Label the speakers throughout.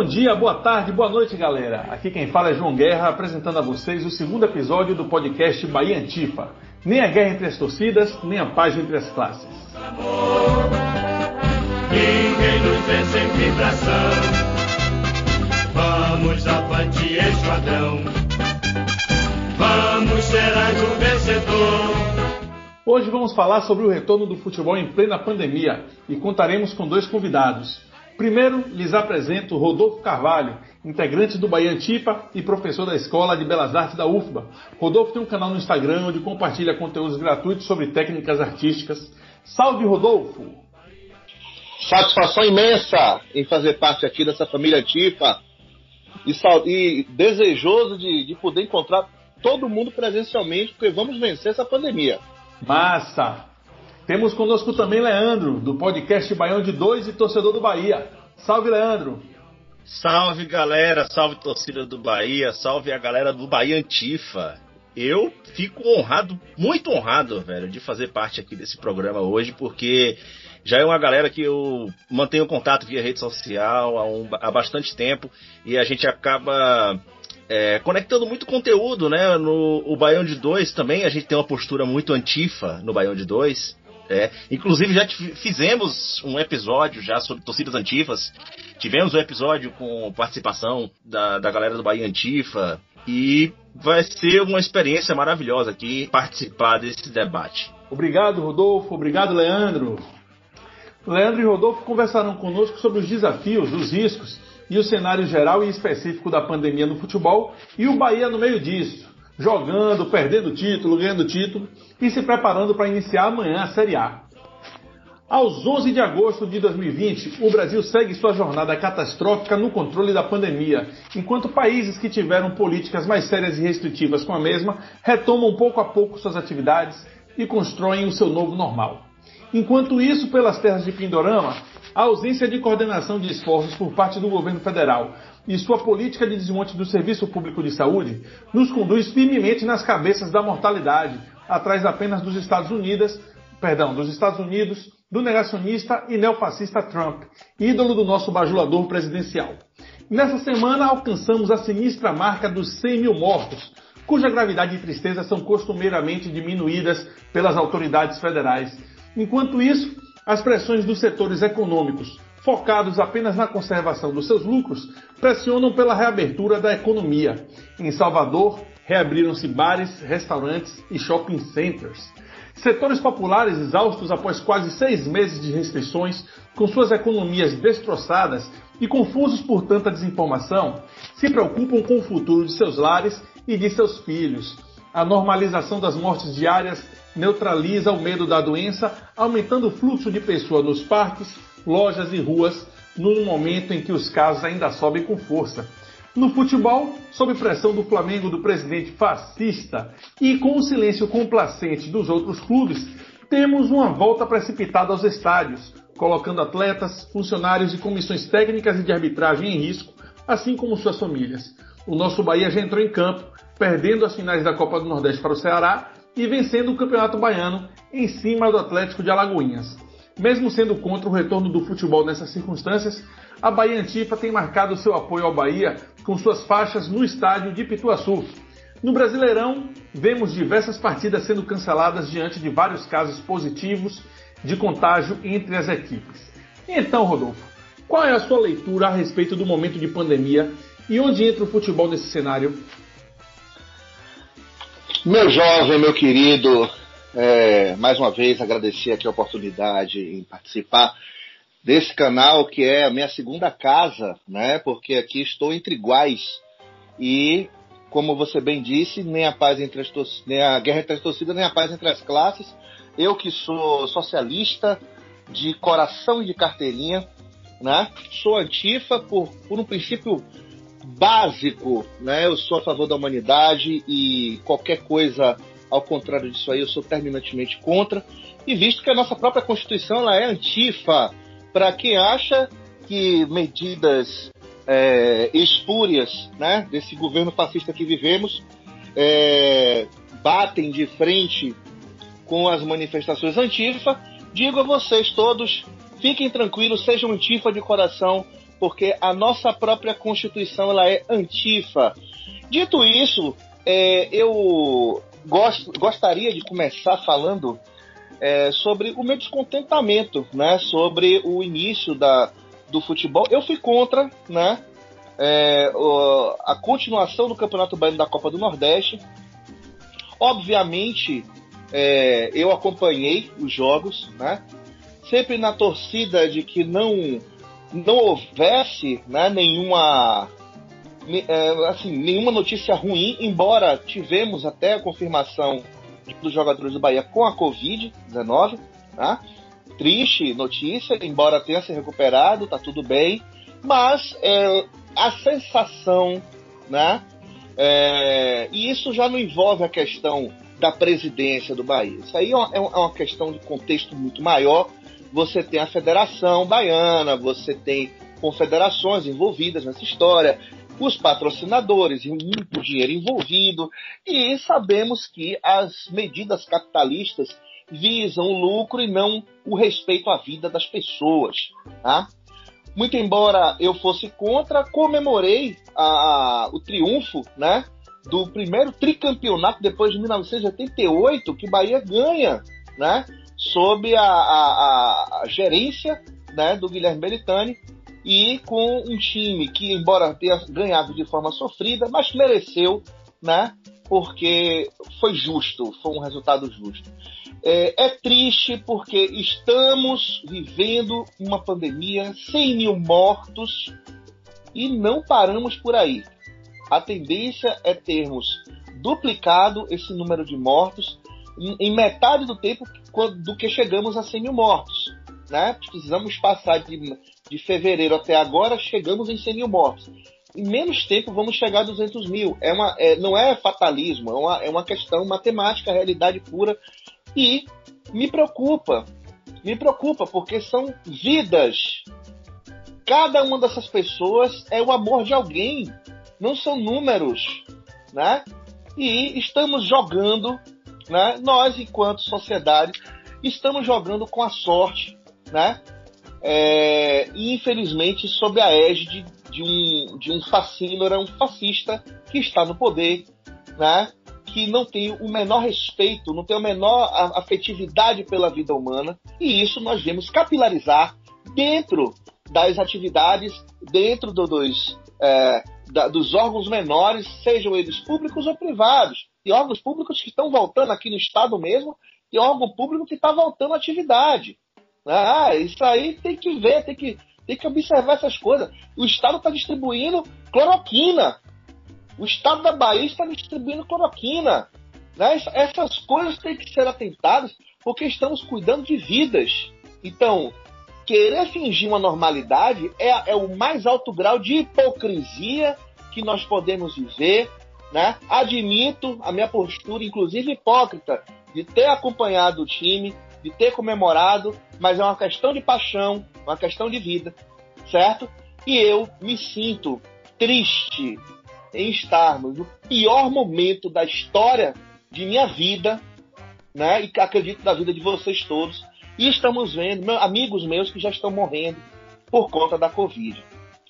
Speaker 1: Bom dia, boa tarde, boa noite, galera. Aqui quem fala é João Guerra, apresentando a vocês o segundo episódio do podcast Bahia Antifa. Nem a guerra entre as torcidas, nem a paz entre as classes.
Speaker 2: Ninguém nos vence em vibração. Vamos avante, esquadrão. Vamos ser o vencedor.
Speaker 1: Hoje vamos falar sobre o retorno do futebol em plena pandemia e contaremos com dois convidados. Primeiro, lhes apresento Rodolfo Carvalho, integrante do Bahia Antipa e professor da Escola de Belas Artes da UFBA. Rodolfo tem um canal no Instagram onde compartilha conteúdos gratuitos sobre técnicas artísticas. Salve, Rodolfo!
Speaker 3: Satisfação imensa em fazer parte aqui dessa família Antipa e, e desejoso de, de poder encontrar todo mundo presencialmente, porque vamos vencer essa pandemia.
Speaker 1: Massa! Temos conosco também Leandro, do podcast Baião de Dois e torcedor do Bahia. Salve, Leandro!
Speaker 4: Salve, galera! Salve, torcida do Bahia! Salve a galera do Bahia Antifa! Eu fico honrado, muito honrado, velho, de fazer parte aqui desse programa hoje, porque já é uma galera que eu mantenho contato via rede social há, um, há bastante tempo e a gente acaba é, conectando muito conteúdo, né? No o Baião de 2 também, a gente tem uma postura muito antifa no Baião de 2. É, inclusive já fizemos um episódio já sobre torcidas antifas. Tivemos um episódio com participação da, da galera do Bahia Antifa. E vai ser uma experiência maravilhosa aqui participar desse debate.
Speaker 1: Obrigado, Rodolfo. Obrigado, Leandro. Leandro e Rodolfo conversaram conosco sobre os desafios, os riscos e o cenário geral e específico da pandemia no futebol e o Bahia no meio disso jogando, perdendo título, ganhando título e se preparando para iniciar amanhã a Série A. Aos 11 de agosto de 2020, o Brasil segue sua jornada catastrófica no controle da pandemia, enquanto países que tiveram políticas mais sérias e restritivas com a mesma retomam pouco a pouco suas atividades e constroem o seu novo normal. Enquanto isso, pelas terras de Pindorama, a ausência de coordenação de esforços por parte do governo federal e sua política de desmonte do serviço público de saúde nos conduz firmemente nas cabeças da mortalidade, atrás apenas dos Estados Unidos, perdão, dos Estados Unidos, do negacionista e neofascista Trump, ídolo do nosso bajulador presidencial. Nessa semana alcançamos a sinistra marca dos 100 mil mortos, cuja gravidade e tristeza são costumeiramente diminuídas pelas autoridades federais. Enquanto isso, as pressões dos setores econômicos, focados apenas na conservação dos seus lucros, pressionam pela reabertura da economia. Em Salvador, reabriram-se bares, restaurantes e shopping centers. Setores populares exaustos após quase seis meses de restrições, com suas economias destroçadas e confusos por tanta desinformação, se preocupam com o futuro de seus lares e de seus filhos. A normalização das mortes diárias neutraliza o medo da doença, aumentando o fluxo de pessoas nos parques, lojas e ruas, num momento em que os casos ainda sobem com força. No futebol, sob pressão do Flamengo do presidente fascista e com o silêncio complacente dos outros clubes, temos uma volta precipitada aos estádios, colocando atletas, funcionários e comissões técnicas e de arbitragem em risco, assim como suas famílias. O nosso Bahia já entrou em campo, perdendo as finais da Copa do Nordeste para o Ceará e vencendo o Campeonato Baiano em cima do Atlético de Alagoinhas. Mesmo sendo contra o retorno do futebol nessas circunstâncias, a Bahia Antifa tem marcado seu apoio ao Bahia com suas faixas no estádio de Pituaçu. No Brasileirão, vemos diversas partidas sendo canceladas diante de vários casos positivos de contágio entre as equipes. Então, Rodolfo, qual é a sua leitura a respeito do momento de pandemia e onde entra o futebol nesse cenário?
Speaker 3: Meu jovem, meu querido, é, mais uma vez agradecer aqui a oportunidade em participar desse canal que é a minha segunda casa, né? Porque aqui estou entre iguais e, como você bem disse, nem a paz entre as nem a guerra entre as torcidas, nem a paz entre as classes. Eu que sou socialista de coração e de carteirinha, né? Sou antifa por, por um princípio básico, né? Eu sou a favor da humanidade e qualquer coisa ao contrário disso aí, eu sou terminantemente contra. E visto que a nossa própria Constituição ela é antifa, para quem acha que medidas é, espúrias né, desse governo fascista que vivemos é, batem de frente com as manifestações antifa, digo a vocês todos, fiquem tranquilos, sejam antifa de coração, porque a nossa própria Constituição ela é antifa. Dito isso, é, eu gostaria de começar falando é, sobre o meu descontentamento, né, sobre o início da, do futebol. Eu fui contra, né, é, o, a continuação do Campeonato Baiano da Copa do Nordeste. Obviamente, é, eu acompanhei os jogos, né, sempre na torcida de que não não houvesse né, nenhuma assim, nenhuma notícia ruim, embora tivemos até a confirmação dos jogadores do Bahia com a Covid-19, tá? Triste notícia, embora tenha se recuperado, tá tudo bem, mas é, a sensação, né? É, e isso já não envolve a questão da presidência do Bahia. Isso aí é uma, é uma questão de contexto muito maior. Você tem a Federação Baiana, você tem confederações envolvidas nessa história, os patrocinadores e muito dinheiro envolvido, e sabemos que as medidas capitalistas visam o lucro e não o respeito à vida das pessoas. Tá? Muito embora eu fosse contra, comemorei a, a, o triunfo né, do primeiro tricampeonato depois de 1988 que Bahia ganha, né, sob a, a, gerência né, do Guilherme Belitani e com um time que, embora tenha ganhado de forma sofrida, mas mereceu, né? Porque foi justo, foi um resultado justo. É, é triste porque estamos vivendo uma pandemia, 100 mil mortos e não paramos por aí. A tendência é termos duplicado esse número de mortos em metade do tempo do que chegamos a 100 mil mortos. Né? Precisamos passar de de fevereiro até agora, chegamos em 100 mil mortos. Em menos tempo vamos chegar a 200 mil. É uma, é, não é fatalismo, é uma, é uma questão matemática, realidade pura. E me preocupa, me preocupa, porque são vidas. Cada uma dessas pessoas é o amor de alguém, não são números, né? E estamos jogando, né? Nós, enquanto sociedade, estamos jogando com a sorte, né? é, infelizmente sob a égide de um, de um fascínora, um fascista que está no poder, né, que não tem o menor respeito, não tem a menor afetividade pela vida humana, e isso nós vemos capilarizar dentro das atividades, dentro do, dos, é, da, dos órgãos menores, sejam eles públicos ou privados. E órgãos públicos que estão voltando aqui no Estado mesmo, e órgão público que está voltando à atividade. Ah, isso aí tem que ver, tem que, tem que observar essas coisas. O Estado está distribuindo cloroquina. O Estado da Bahia está distribuindo cloroquina. Né? Essas coisas têm que ser atentadas porque estamos cuidando de vidas. Então, querer fingir uma normalidade é, é o mais alto grau de hipocrisia que nós podemos viver. Né? Admito a minha postura, inclusive hipócrita, de ter acompanhado o time, de ter comemorado, mas é uma questão de paixão, uma questão de vida, certo? E eu me sinto triste em estarmos no pior momento da história de minha vida, né? E acredito da vida de vocês todos. E estamos vendo meus, amigos meus que já estão morrendo por conta da Covid.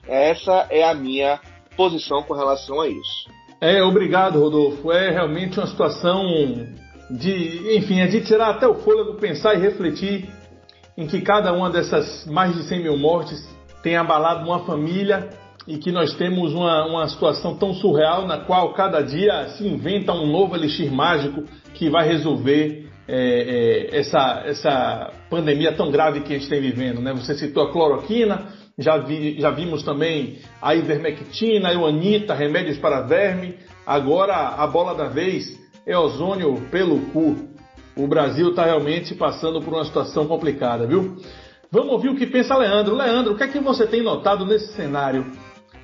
Speaker 3: Essa é a minha posição com relação a isso.
Speaker 1: É, obrigado, Rodolfo. É realmente uma situação de, enfim, é de tirar até o fôlego, pensar e refletir em que cada uma dessas mais de 100 mil mortes tem abalado uma família e que nós temos uma, uma situação tão surreal na qual cada dia se inventa um novo elixir mágico que vai resolver é, é, essa, essa pandemia tão grave que a gente tem vivendo. Né? Você citou a cloroquina, já, vi, já vimos também a ivermectina, a euanita, remédios para verme. Agora a bola da vez é ozônio pelo cu. O Brasil está realmente passando por uma situação complicada, viu? Vamos ouvir o que pensa Leandro. Leandro, o que é que você tem notado nesse cenário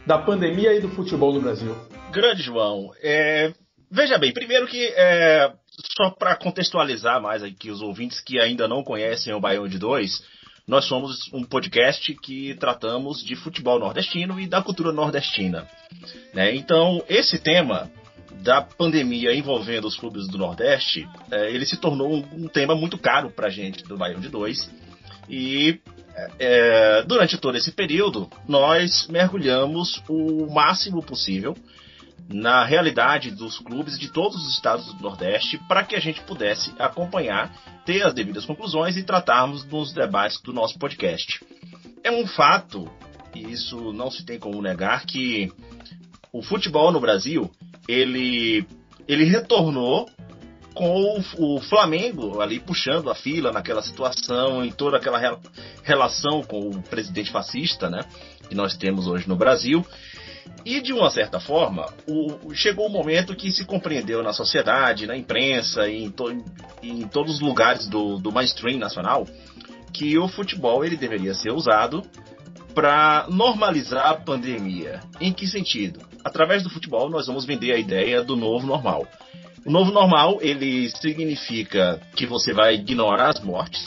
Speaker 1: da pandemia e do futebol no Brasil?
Speaker 4: Grande João, é... veja bem, primeiro que é... só para contextualizar mais aqui os ouvintes que ainda não conhecem o Baião de Dois, nós somos um podcast que tratamos de futebol nordestino e da cultura nordestina. Né? Então, esse tema da pandemia envolvendo os clubes do Nordeste, é, ele se tornou um, tema muito caro para a gente do Baião de Dois. E é, durante todo esse período, nós mergulhamos o máximo possível na realidade dos clubes de todos os estados do Nordeste para que a gente pudesse acompanhar, ter as devidas conclusões e tratarmos nos debates do nosso podcast. É um fato, e isso não se tem como negar, que o futebol no Brasil ele, ele retornou com o, Flamengo ali puxando a fila naquela situação, em toda aquela relação com o presidente fascista, né, que nós temos hoje no Brasil. E de uma certa forma, o, chegou o momento que se compreendeu na sociedade, na imprensa, em, to, em todos os lugares do, do mainstream nacional, que o futebol ele deveria ser usado para normalizar a pandemia. Em que sentido? Através do futebol nós vamos vender a ideia do novo normal. O novo normal, ele significa que você vai ignorar as mortes.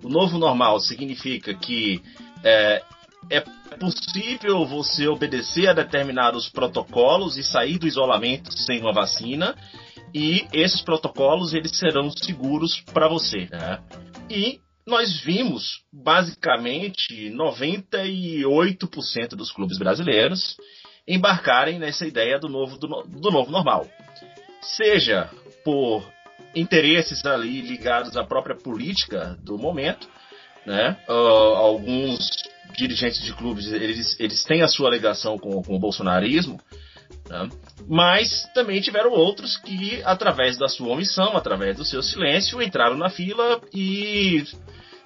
Speaker 4: O novo normal significa que é, é possível você obedecer a determinados protocolos e sair do isolamento sem uma vacina. E esses protocolos eles serão seguros para você. Né? E nós vimos basicamente 98% dos clubes brasileiros embarcarem nessa ideia do novo, do, do novo normal seja por interesses ali ligados à própria política do momento, né? Uh, alguns dirigentes de clubes eles, eles têm a sua ligação com, com o bolsonarismo, né? mas também tiveram outros que, através da sua omissão, através do seu silêncio, entraram na fila e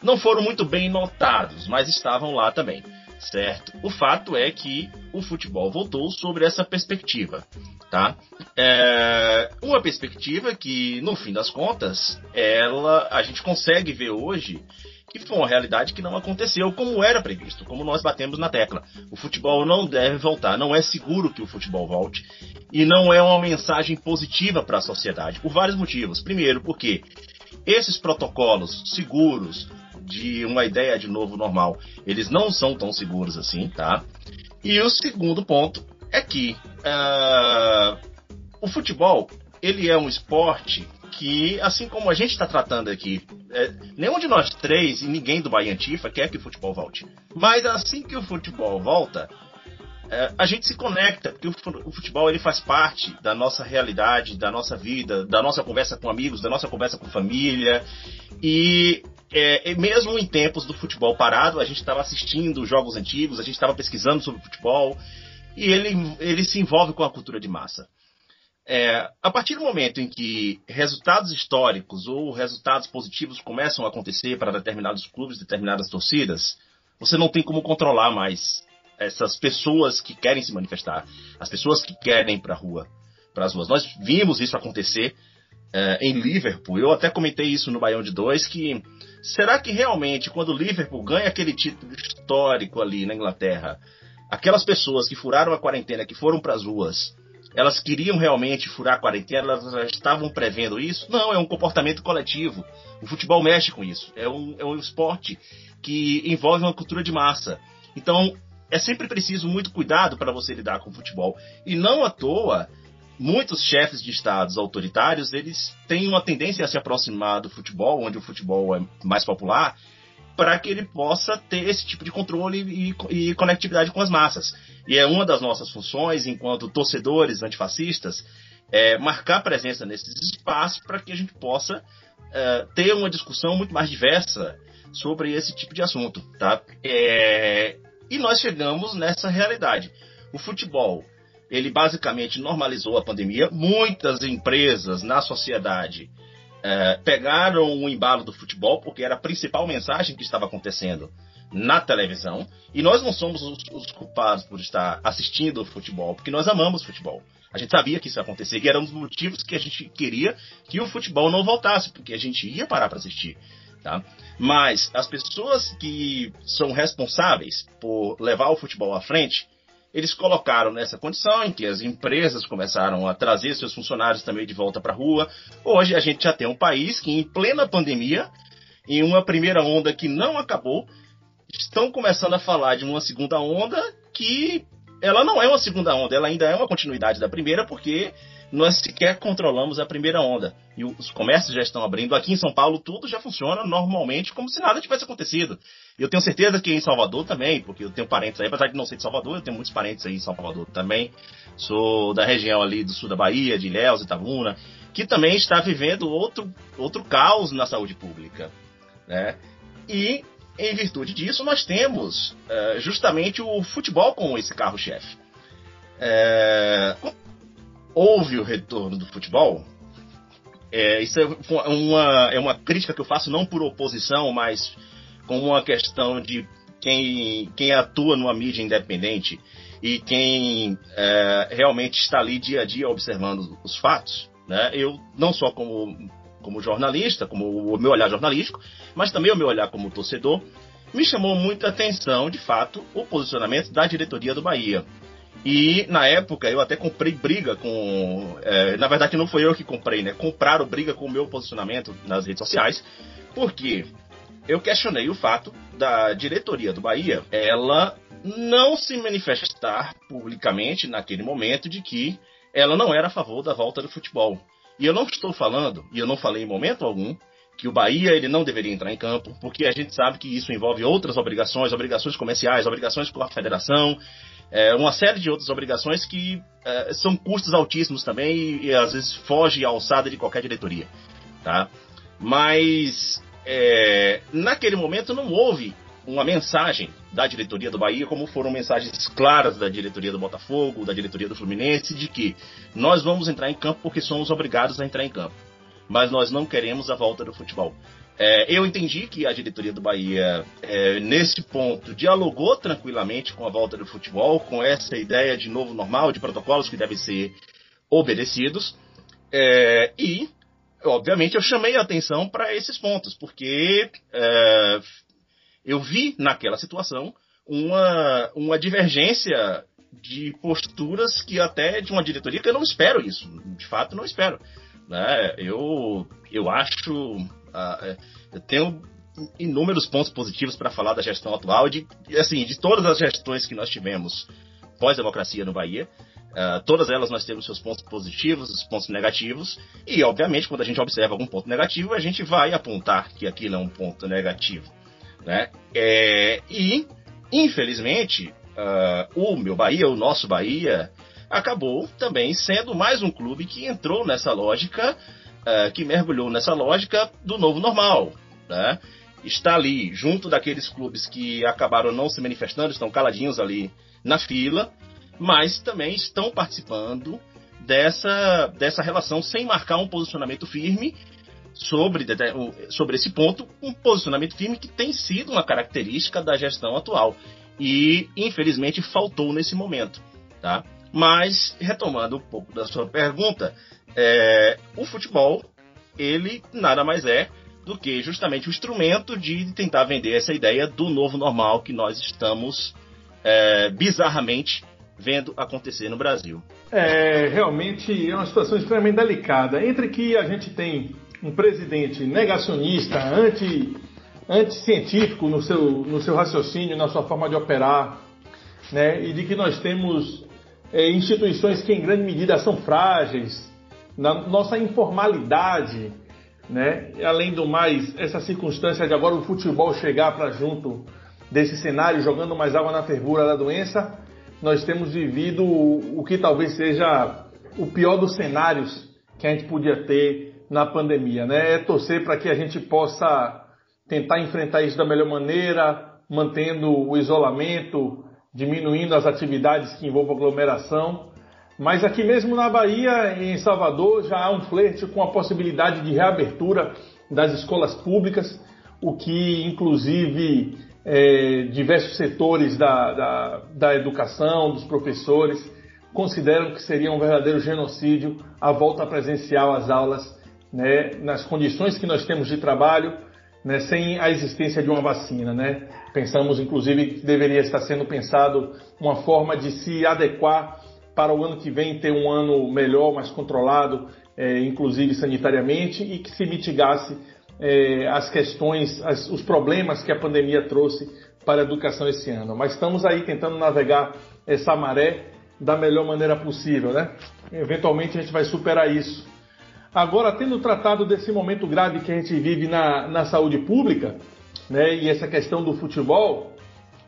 Speaker 4: não foram muito bem notados, mas estavam lá também certo? O fato é que o futebol voltou sobre essa perspectiva, tá? É uma perspectiva que, no fim das contas, ela a gente consegue ver hoje que foi uma realidade que não aconteceu como era previsto, como nós batemos na tecla. O futebol não deve voltar, não é seguro que o futebol volte e não é uma mensagem positiva para a sociedade, por vários motivos. Primeiro, porque esses protocolos seguros, de uma ideia de novo normal, eles não são tão seguros assim, tá? E o segundo ponto é que uh, o futebol ele é um esporte que, assim como a gente está tratando aqui, é, nenhum de nós três e ninguém do Bahia Antifa quer que o futebol volte. Mas assim que o futebol volta, é, a gente se conecta, porque o futebol ele faz parte da nossa realidade, da nossa vida, da nossa conversa com amigos, da nossa conversa com família. E é, mesmo em tempos do futebol parado, a gente estava assistindo jogos antigos, a gente estava pesquisando sobre futebol, e ele, ele se envolve com a cultura de massa. É, a partir do momento em que resultados históricos ou resultados positivos começam a acontecer para determinados clubes, determinadas torcidas, você não tem como controlar mais essas pessoas que querem se manifestar, as pessoas que querem ir para a rua, para as ruas. Nós vimos isso acontecer é, em Liverpool. Eu até comentei isso no Baião de Dois que será que realmente quando o Liverpool ganha aquele título histórico ali na Inglaterra, aquelas pessoas que furaram a quarentena, que foram para as ruas, elas queriam realmente furar a quarentena, elas já estavam prevendo isso? Não, é um comportamento coletivo. O futebol mexe com isso. É um, é um esporte que envolve uma cultura de massa. Então, é sempre preciso muito cuidado para você lidar com o futebol. E não à toa, muitos chefes de estados autoritários, eles têm uma tendência a se aproximar do futebol, onde o futebol é mais popular, para que ele possa ter esse tipo de controle e, e, conectividade com as massas. E é uma das nossas funções, enquanto torcedores antifascistas, é marcar presença nesses espaços para que a gente possa é, ter uma discussão muito mais diversa sobre esse tipo de assunto. Tá? É, e nós chegamos nessa realidade. O futebol ele basicamente normalizou a pandemia. Muitas empresas na sociedade é, pegaram o embalo do futebol, porque era a principal mensagem que estava acontecendo na televisão. E nós não somos os, os culpados por estar assistindo o futebol, porque nós amamos futebol. A gente sabia que isso ia acontecer, e era um dos motivos que a gente queria que o futebol não voltasse, porque a gente ia parar para assistir. Tá? Mas as pessoas que são responsáveis por levar o futebol à frente, eles colocaram nessa condição em que as empresas começaram a trazer seus funcionários também de volta para a rua. Hoje a gente já tem um país que, em plena pandemia, em uma primeira onda que não acabou, estão começando a falar de uma segunda onda que ela não é uma segunda onda, ela ainda é uma continuidade da primeira, porque nós sequer controlamos a primeira onda. E os comércios já estão abrindo. Aqui em São Paulo, tudo já funciona normalmente, como se nada tivesse acontecido. Eu tenho certeza que em Salvador também, porque eu tenho parentes aí, apesar de não ser de Salvador, eu tenho muitos parentes aí em Salvador também. Sou da região ali do sul da Bahia, de Ilhéus, Itabuna, que também está vivendo outro, outro caos na saúde pública. Né? E, em virtude disso, nós temos uh, justamente o futebol como esse carro-chefe. É, houve o retorno do futebol. É, isso é uma, é uma crítica que eu faço não por oposição, mas como uma questão de quem, quem atua numa mídia independente e quem é, realmente está ali dia a dia observando os fatos. Né? Eu, não só como, como jornalista, como o meu olhar jornalístico, mas também o meu olhar como torcedor, me chamou muita atenção, de fato, o posicionamento da diretoria do Bahia. E na época eu até comprei briga com. É, na verdade não foi eu que comprei, né? Compraram briga com o meu posicionamento nas redes sociais, porque eu questionei o fato da diretoria do Bahia ela não se manifestar publicamente naquele momento de que ela não era a favor da volta do futebol. E eu não estou falando, e eu não falei em momento algum, que o Bahia ele não deveria entrar em campo, porque a gente sabe que isso envolve outras obrigações, obrigações comerciais, obrigações com a federação, é, uma série de outras obrigações que é, são custos altíssimos também e, e, às vezes foge à alçada de qualquer diretoria, tá? Mas é, naquele momento não houve uma mensagem da diretoria do Bahia, como foram mensagens claras da diretoria do Botafogo, da diretoria do Fluminense, de que nós vamos entrar em campo porque somos obrigados a entrar em campo, mas nós não queremos a volta do futebol. É, eu entendi que a diretoria do Bahia, é, nesse ponto, dialogou tranquilamente com a volta do futebol, com essa ideia de novo normal, de protocolos que devem ser obedecidos. É, e, obviamente, eu chamei a atenção para esses pontos, porque é, eu vi naquela situação uma, uma divergência de posturas que até de uma diretoria que eu não espero isso, de fato não espero. Né? Eu, eu acho Uh, eu tenho inúmeros pontos positivos para falar da gestão atual, de, assim, de todas as gestões que nós tivemos pós-democracia no Bahia. Uh, todas elas nós temos seus pontos positivos, os pontos negativos, e obviamente quando a gente observa algum ponto negativo, a gente vai apontar que aquilo é um ponto negativo. Né? É, e, infelizmente, uh, o meu Bahia, o nosso Bahia, acabou também sendo mais um clube que entrou nessa lógica uh, que mergulhou nessa lógica do novo normal. Né? Está ali, junto daqueles clubes que acabaram não se manifestando, estão caladinhos ali na fila, mas também estão participando dessa, dessa relação sem marcar um posicionamento firme sobre, sobre esse ponto, um posicionamento firme que tem sido uma característica da gestão atual. E, infelizmente, faltou nesse momento. Tá? Mas, retomando um pouco da sua pergunta, é, o futebol, ele nada mais é do que justamente o instrumento de tentar vender essa ideia do novo normal que nós estamos é, bizarramente vendo acontecer no Brasil.
Speaker 1: É, realmente é uma situação extremamente delicada. Entre que a gente tem um presidente negacionista, anti, anticientífico no seu, no seu raciocínio, na sua forma de operar, né, e de que nós temos é, instituições que em grande medida são frágeis, na nossa informalidade, né? Além do mais, essa circunstância de agora o futebol chegar para junto desse cenário, jogando mais água na fervura da doença, nós temos vivido o que talvez seja o pior dos cenários que a gente podia ter na pandemia, né? É torcer para que a gente possa tentar enfrentar isso da melhor maneira, mantendo o isolamento, diminuindo as atividades que envolvam aglomeração mas aqui mesmo na Bahia, em Salvador, já há um flerte com a possibilidade de reabertura das escolas públicas, o que inclusive é, diversos setores da, da, da educação, dos professores, consideram que seria um verdadeiro genocídio a volta presencial às aulas, né, nas condições que nós temos de trabalho, né, sem a existência de uma vacina. Né? Pensamos, inclusive, que deveria estar sendo pensado uma forma de se adequar para o ano que vem ter um ano melhor, mais controlado, é, inclusive sanitariamente, e que se mitigasse é, as questões, as, os problemas que a pandemia trouxe para a educação esse ano. Mas estamos aí tentando navegar essa maré da melhor maneira possível, né? Eventualmente a gente vai superar isso. Agora, tendo tratado desse momento grave que a gente vive na, na saúde pública, né, e essa questão do futebol,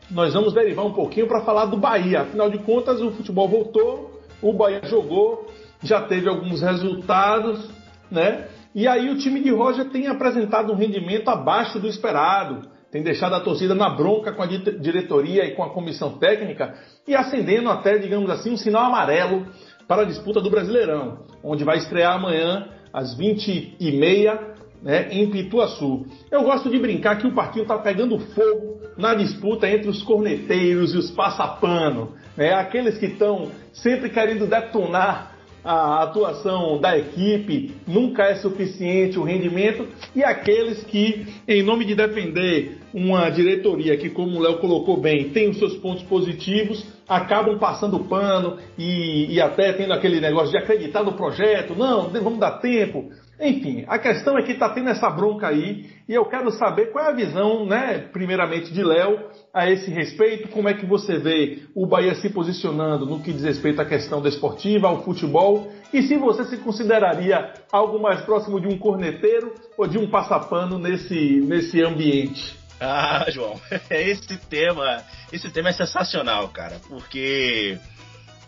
Speaker 1: nós vamos derivar um pouquinho para falar do Bahia. Afinal de contas, o futebol voltou, o Bahia jogou, já teve alguns resultados, né? E aí o time de Roger tem apresentado um rendimento abaixo do esperado, tem deixado a torcida na bronca com a diretoria e com a comissão técnica e acendendo até, digamos assim, um sinal amarelo para a disputa do Brasileirão, onde vai estrear amanhã às 20h30 né, em Pituaçu. Eu gosto de brincar que o partido está pegando fogo na disputa entre os corneteiros e os passapano, né, aqueles que estão sempre querendo detonar a atuação da equipe, nunca é suficiente o rendimento, e aqueles que, em nome de defender uma diretoria que, como o Léo colocou bem, tem os seus pontos positivos, acabam passando pano e, e até tendo aquele negócio de acreditar no projeto, não, vamos dar tempo, enfim, a questão é que está tendo essa bronca aí e eu quero saber qual é a visão, né, primeiramente de Léo, a esse respeito, como é que você vê o Bahia se posicionando no que diz respeito à questão desportiva, ao futebol, e se você se consideraria algo mais próximo de um corneteiro ou de um passapano nesse, nesse ambiente.
Speaker 4: Ah, João, esse tema, esse tema é sensacional, cara, porque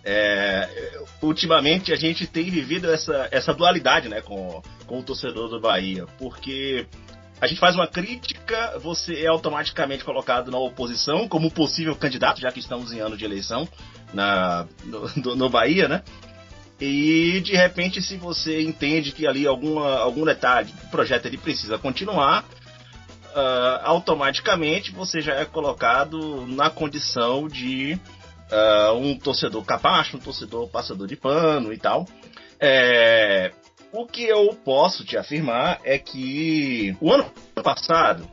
Speaker 4: é, ultimamente a gente tem vivido essa, essa dualidade né, com, com o torcedor do Bahia, porque a gente faz uma crítica, você é automaticamente colocado na oposição como possível candidato, já que estamos em ano de eleição na, no, no Bahia, né? E de repente, se você entende que ali alguma, algum detalhe do projeto ele precisa continuar, uh, automaticamente você já é colocado na condição de uh, um torcedor capacho, um torcedor passador de pano e tal. É, o que eu posso te afirmar é que o ano passado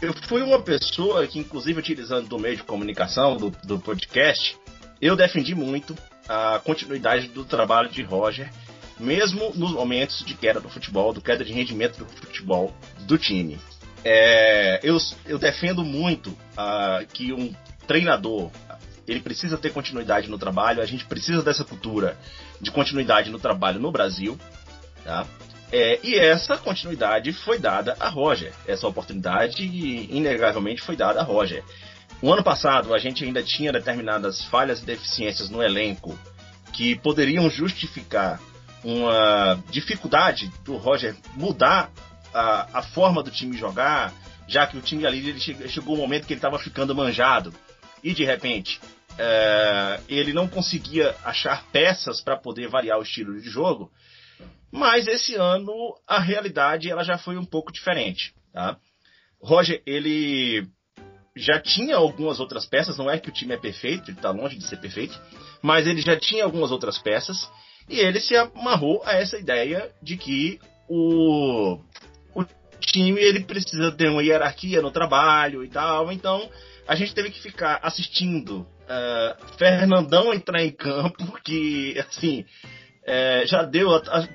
Speaker 4: eu fui uma pessoa que, inclusive utilizando do meio de comunicação, do, do podcast, eu defendi muito a continuidade do trabalho de Roger, mesmo nos momentos de queda do futebol, do queda de rendimento do futebol do time. É, eu, eu defendo muito uh, que um treinador, ele precisa ter continuidade no trabalho, a gente precisa dessa cultura de continuidade no trabalho no Brasil, tá? É, e essa continuidade foi dada a Roger. Essa oportunidade, inegavelmente, foi dada a Roger. O ano passado, a gente ainda tinha determinadas falhas e deficiências no elenco que poderiam justificar uma dificuldade do Roger mudar a, a forma do time jogar, já que o time ali ele chegou um momento que ele estava ficando manjado e de repente é, ele não conseguia achar peças para poder variar o estilo de jogo. Mas esse ano a realidade ela já foi um pouco diferente. Tá? Roger ele já tinha algumas outras peças, não é que o time é perfeito, ele está longe de ser perfeito, mas ele já tinha algumas outras peças e ele se amarrou a essa ideia de que o, o time ele precisa ter uma hierarquia no trabalho e tal, então a gente teve que ficar assistindo uh, Fernandão entrar em campo, que assim é, já deu,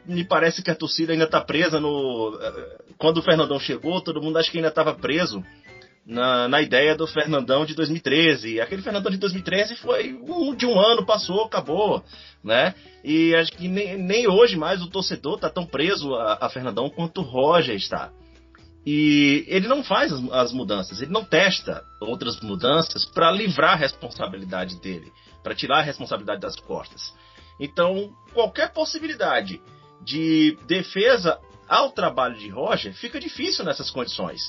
Speaker 4: me parece que a torcida ainda está presa no. Uh, quando o Fernandão chegou, todo mundo acho que ainda estava preso na, na ideia do Fernandão de 2013. Aquele Fernandão de 2013 foi um, de um ano, passou, acabou, né? E acho que nem, nem hoje mais o torcedor está tão preso a, a Fernandão quanto o Roger está. E ele não faz as, as mudanças, ele não testa outras mudanças para livrar a responsabilidade dele, para tirar a responsabilidade das costas. Então, qualquer possibilidade de defesa ao trabalho de Roger fica difícil nessas condições.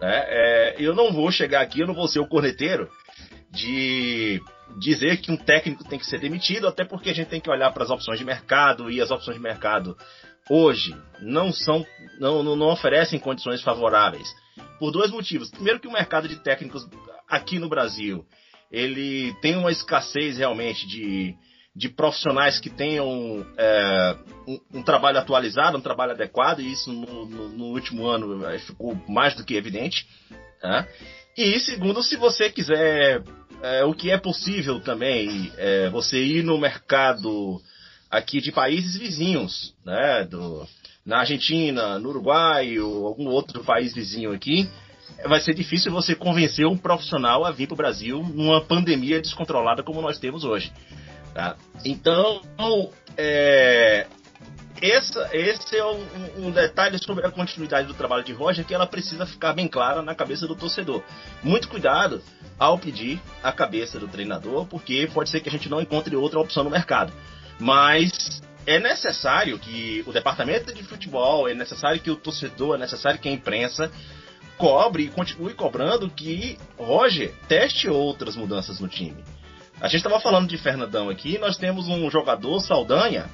Speaker 4: Né? É, eu não vou chegar aqui, eu não vou ser o corneteiro de dizer que um técnico tem que ser demitido, até porque a gente tem que olhar para as opções de mercado e as opções de mercado hoje não são não, não, oferecem condições favoráveis por dois motivos. Primeiro que o mercado de técnicos aqui no Brasil ele tem uma escassez realmente de, de profissionais que tenham é, um, um, trabalho atualizado, um trabalho adequado, e isso no, no, no último ano é, ficou mais do que evidente. Tá? E segundo, se você quiser, é, o que é possível também, é, você ir no mercado aqui de países vizinhos, né? Do, na Argentina, no Uruguai ou algum outro país vizinho aqui, vai ser difícil você convencer um profissional a vir para o Brasil numa pandemia descontrolada como nós temos hoje. Tá? Então, é, essa, esse é um, um, detalhe sobre a continuidade do trabalho de Roger que ela precisa ficar bem clara na cabeça do torcedor. Muito cuidado ao pedir a cabeça do treinador, porque pode ser que a gente não encontre outra opção no mercado. Mas é necessário que o departamento de futebol, é necessário que o torcedor, é necessário que a imprensa cobre e continue cobrando que Roger teste outras mudanças no time. A gente estava falando de Fernandão aqui, nós temos um jogador, Saldanha,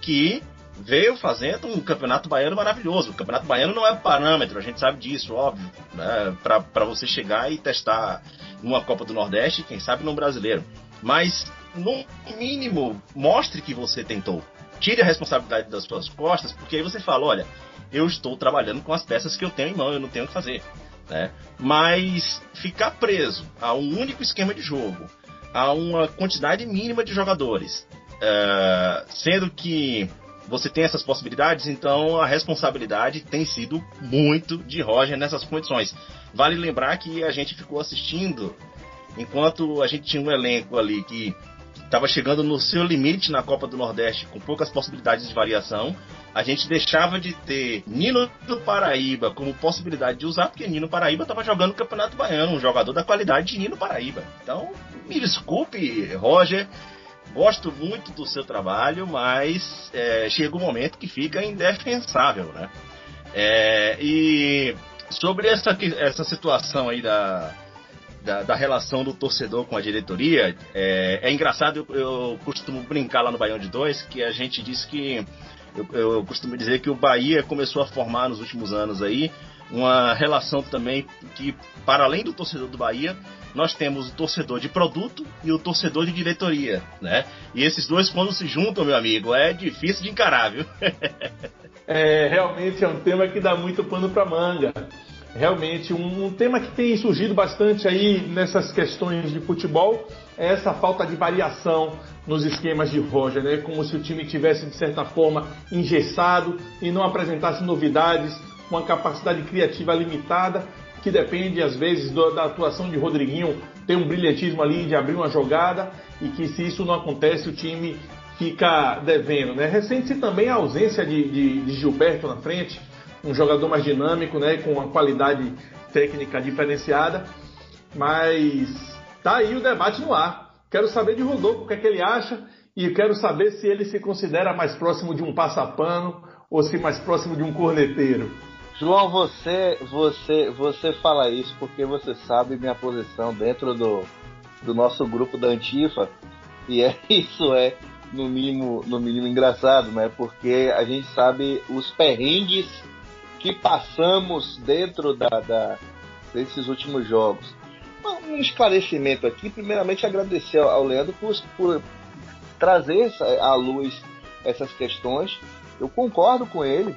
Speaker 4: que veio fazendo um campeonato baiano maravilhoso. O campeonato baiano não é parâmetro, a gente sabe disso, óbvio, né? para você chegar e testar numa Copa do Nordeste, quem sabe num brasileiro. Mas, no mínimo, mostre que você tentou. Tire a responsabilidade das suas costas, porque aí você fala: olha, eu estou trabalhando com as peças que eu tenho em mão, eu não tenho o que fazer. Né? Mas ficar preso a um único esquema de jogo, a uma quantidade mínima de jogadores, uh, sendo que você tem essas possibilidades, então a responsabilidade tem sido muito de Roger nessas condições. Vale lembrar que a gente ficou assistindo enquanto a gente tinha um elenco ali que estava chegando no seu limite na Copa do Nordeste com poucas possibilidades de variação. A gente deixava de ter Nino do Paraíba como possibilidade de usar, porque Nino Paraíba estava jogando o Campeonato Baiano, um jogador da qualidade de Nino Paraíba. Então, me desculpe, Roger, gosto muito do seu trabalho, mas é, chega um momento que fica indefensável, né? É, e sobre essa, essa situação aí da, da, da, relação do torcedor com a diretoria, é, é engraçado, eu, eu, costumo brincar lá no Baião de Dois, que a gente diz que, eu, eu costumo dizer que o Bahia começou a formar nos últimos anos aí uma relação também que, para além do torcedor do Bahia, nós temos o torcedor de produto e o torcedor de diretoria, né? E esses dois, quando se juntam, meu amigo, é difícil de encarar, viu?
Speaker 1: é, realmente é um tema que dá muito pano para manga. Realmente, um, um, tema que tem surgido bastante aí nessas questões de futebol é essa falta de variação nos esquemas de Roger, né? Como se o time tivesse, de certa forma, engessado e não apresentasse novidades, uma capacidade criativa limitada que depende às vezes do, da atuação de Rodriguinho ter um brilhantismo ali de abrir uma jogada e que se isso não acontece o time fica devendo. Né? Recente-se também a ausência de, de, de, Gilberto na frente, um jogador mais dinâmico, né? com uma qualidade técnica diferenciada, mas tá aí o debate no ar. Quero saber de Rodolfo o que é que ele acha e quero saber se ele se considera mais próximo de um passapano ou se mais próximo de um corneteiro.
Speaker 3: João, você, você, você fala isso porque você sabe minha posição dentro do, do nosso grupo da Antifa e é isso é no mínimo, no mínimo engraçado, né? Porque a gente sabe os perrengues que passamos dentro da, da desses últimos jogos. Um esclarecimento aqui, primeiramente agradecer ao Leandro por, por trazer à luz essas questões. Eu concordo com ele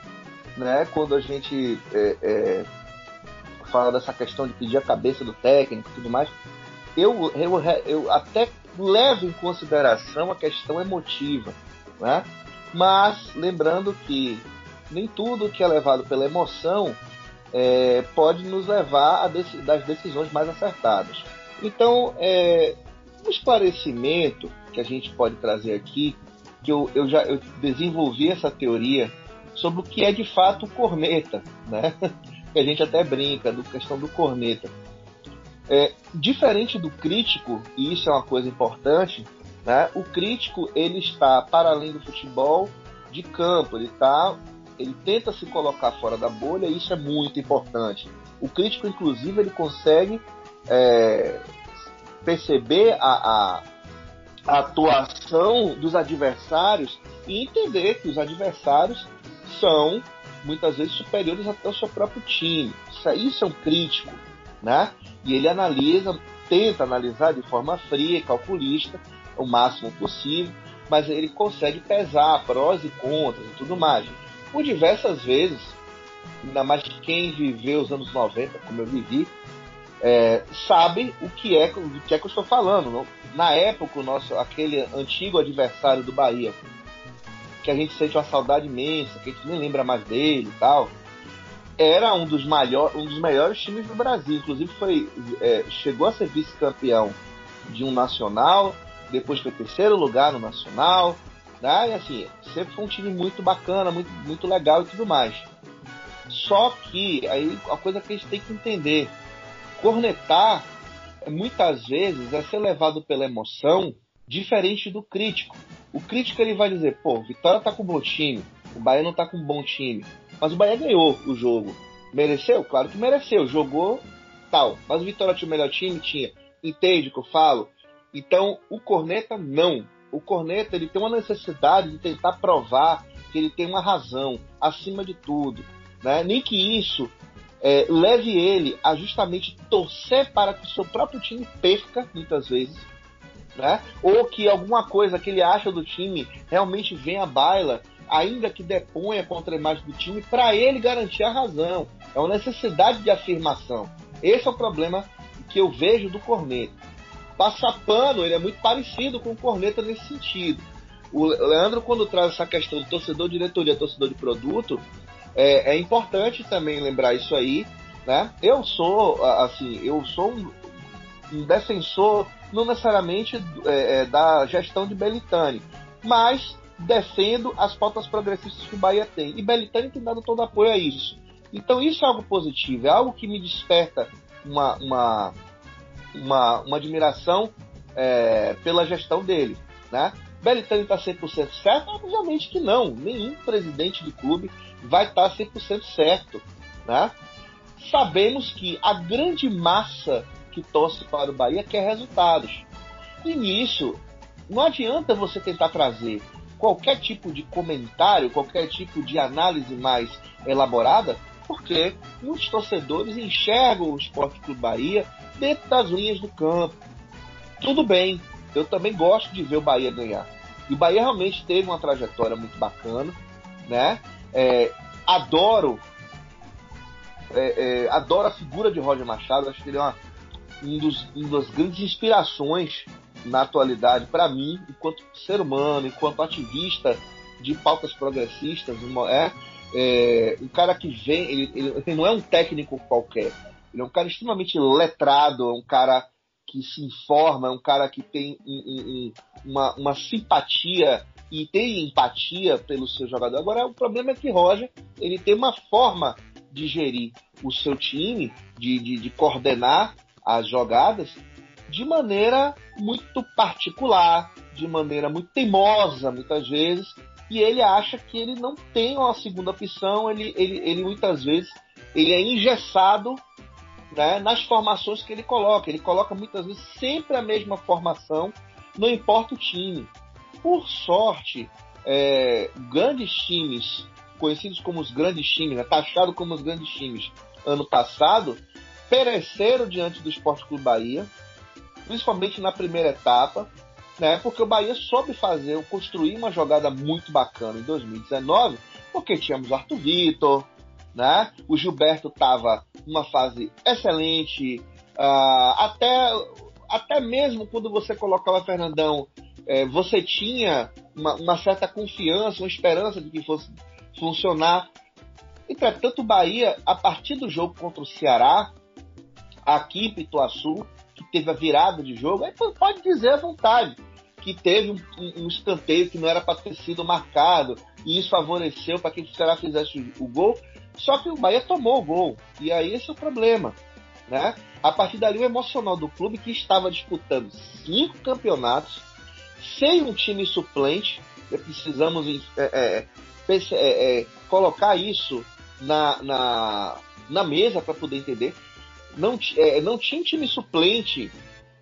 Speaker 3: né? Quando a gente é, é, fala dessa questão de pedir a cabeça do técnico e tudo mais, eu, eu, eu até levo em consideração a questão emotiva, né? Mas lembrando que nem tudo que é levado pela emoção é, pode nos levar a dec das decisões mais acertadas. Então, é, um esclarecimento que a gente pode trazer aqui, que eu, eu já eu desenvolvi essa teoria sobre o que é de fato o corneta, né? que a gente até brinca do questão do corneta. É, diferente do crítico, e isso é uma coisa importante, né? o crítico ele está para além do futebol de campo, ele tá, ele tenta se colocar fora da bolha e isso é muito importante. O crítico, inclusive, ele consegue é, perceber a, a, a atuação dos adversários e entender que os adversários são muitas vezes superiores até o seu próprio time. Isso, isso é um crítico, né? E ele analisa, tenta analisar de forma fria calculista o máximo possível, mas ele consegue pesar prós e contras e tudo mais. Por diversas vezes, ainda mais quem viveu os anos 90, como eu vivi, é, sabe o que é, que é que eu estou falando. Na época, o nosso, aquele antigo adversário do Bahia, que a gente sente uma saudade imensa, que a gente nem lembra mais dele e tal. Era um dos, maior, um dos melhores times do Brasil, inclusive foi é, chegou a ser vice-campeão de um nacional, depois foi terceiro lugar no Nacional, né? E assim, sempre foi um time muito bacana, muito, muito legal e tudo mais. Só que aí a coisa que a gente tem que entender, cornetar muitas vezes é ser levado pela emoção diferente do crítico. O crítico ele vai dizer, pô, Vitória tá com um bom time, o Bahia não tá com um bom time, mas o Bahia ganhou o jogo. Mereceu? Claro que mereceu, jogou tal. Mas o Vitória tinha o melhor time? Tinha. Entende o que eu falo? Então, o Corneta não. O Corneta ele tem uma necessidade de tentar provar que ele tem uma razão acima de tudo. Né? Nem que isso é, leve ele a justamente torcer para que o seu próprio time perca, muitas vezes, né? ou que alguma coisa que ele acha do time realmente venha à baila, ainda que deponha contra a imagem do time, para ele garantir a razão. É uma necessidade de afirmação. Esse é o problema que eu vejo do Corneta. Passar pano, ele é muito parecido com o Corneta nesse sentido. O Leandro, quando traz essa questão do torcedor de diretoria, torcedor de produto, é, é, importante também lembrar isso aí, né? Eu sou, assim, eu sou um, um defensor não necessariamente é, é, da gestão de Belitani, mas defendo as pautas progressistas que o Bahia tem. E Belitani tem dado todo apoio a isso. Então isso é algo positivo, é algo que me desperta uma, uma, uma, uma admiração é, pela gestão dele. Né? Belitani está 100% certo? Obviamente que não. Nenhum presidente de clube vai estar tá 100% certo. Né? Sabemos que a grande massa que torce para o Bahia quer resultados. E nisso, não adianta você tentar trazer qualquer tipo de comentário, qualquer tipo de análise mais elaborada, porque muitos torcedores enxergam o Esporte Clube Bahia dentro das linhas do campo. Tudo bem, eu também gosto de ver o Bahia ganhar. E o Bahia realmente teve uma trajetória muito bacana, né? É, adoro, é, é, adoro a figura de Roger Machado. Acho que ele é uma, um dos, das grandes inspirações na atualidade para mim, enquanto ser humano, enquanto ativista de pautas progressistas, é, é, um cara que vem, ele, ele, ele, não é um técnico qualquer, ele é um cara extremamente letrado, é um cara que se informa, é um cara que tem um, um, uma, uma simpatia e tem empatia pelo seu jogador. Agora, o problema é que Roger ele tem uma forma de gerir o seu time, de, de, de coordenar as jogadas de maneira muito particular, de maneira muito teimosa, muitas vezes, e ele acha que ele não tem uma segunda opção, ele, ele, ele muitas vezes ele é engessado né, nas formações que ele coloca. Ele coloca muitas vezes sempre a mesma formação, não importa o time. Por sorte, é, grandes times, conhecidos como os grandes times, né, taxados como os grandes times, ano passado, pereceram diante do Esporte Clube Bahia, principalmente na primeira etapa, né? Porque o Bahia soube fazer, construir uma jogada muito bacana em 2019, porque tínhamos o Arthur Vitor, né? O Gilberto estava numa fase excelente, uh, até, até mesmo quando você colocava Fernandão, é, você tinha uma, uma, certa confiança, uma esperança de que fosse funcionar. Entretanto, o Bahia, a partir do jogo contra o Ceará, aqui em Pituaçu, que teve a virada de jogo, aí pode dizer à vontade que teve um, um, escanteio que não era para ter sido marcado, e isso favoreceu para que o Ceará fizesse o, o gol. Só que o Bahia tomou o gol, e aí esse é o problema. Né? A partir dali, o emocional do clube que estava disputando cinco campeonatos, sem um time suplente, precisamos é, é, é, é, colocar isso na, na, na mesa para poder entender. Não, é, não tinha um time suplente,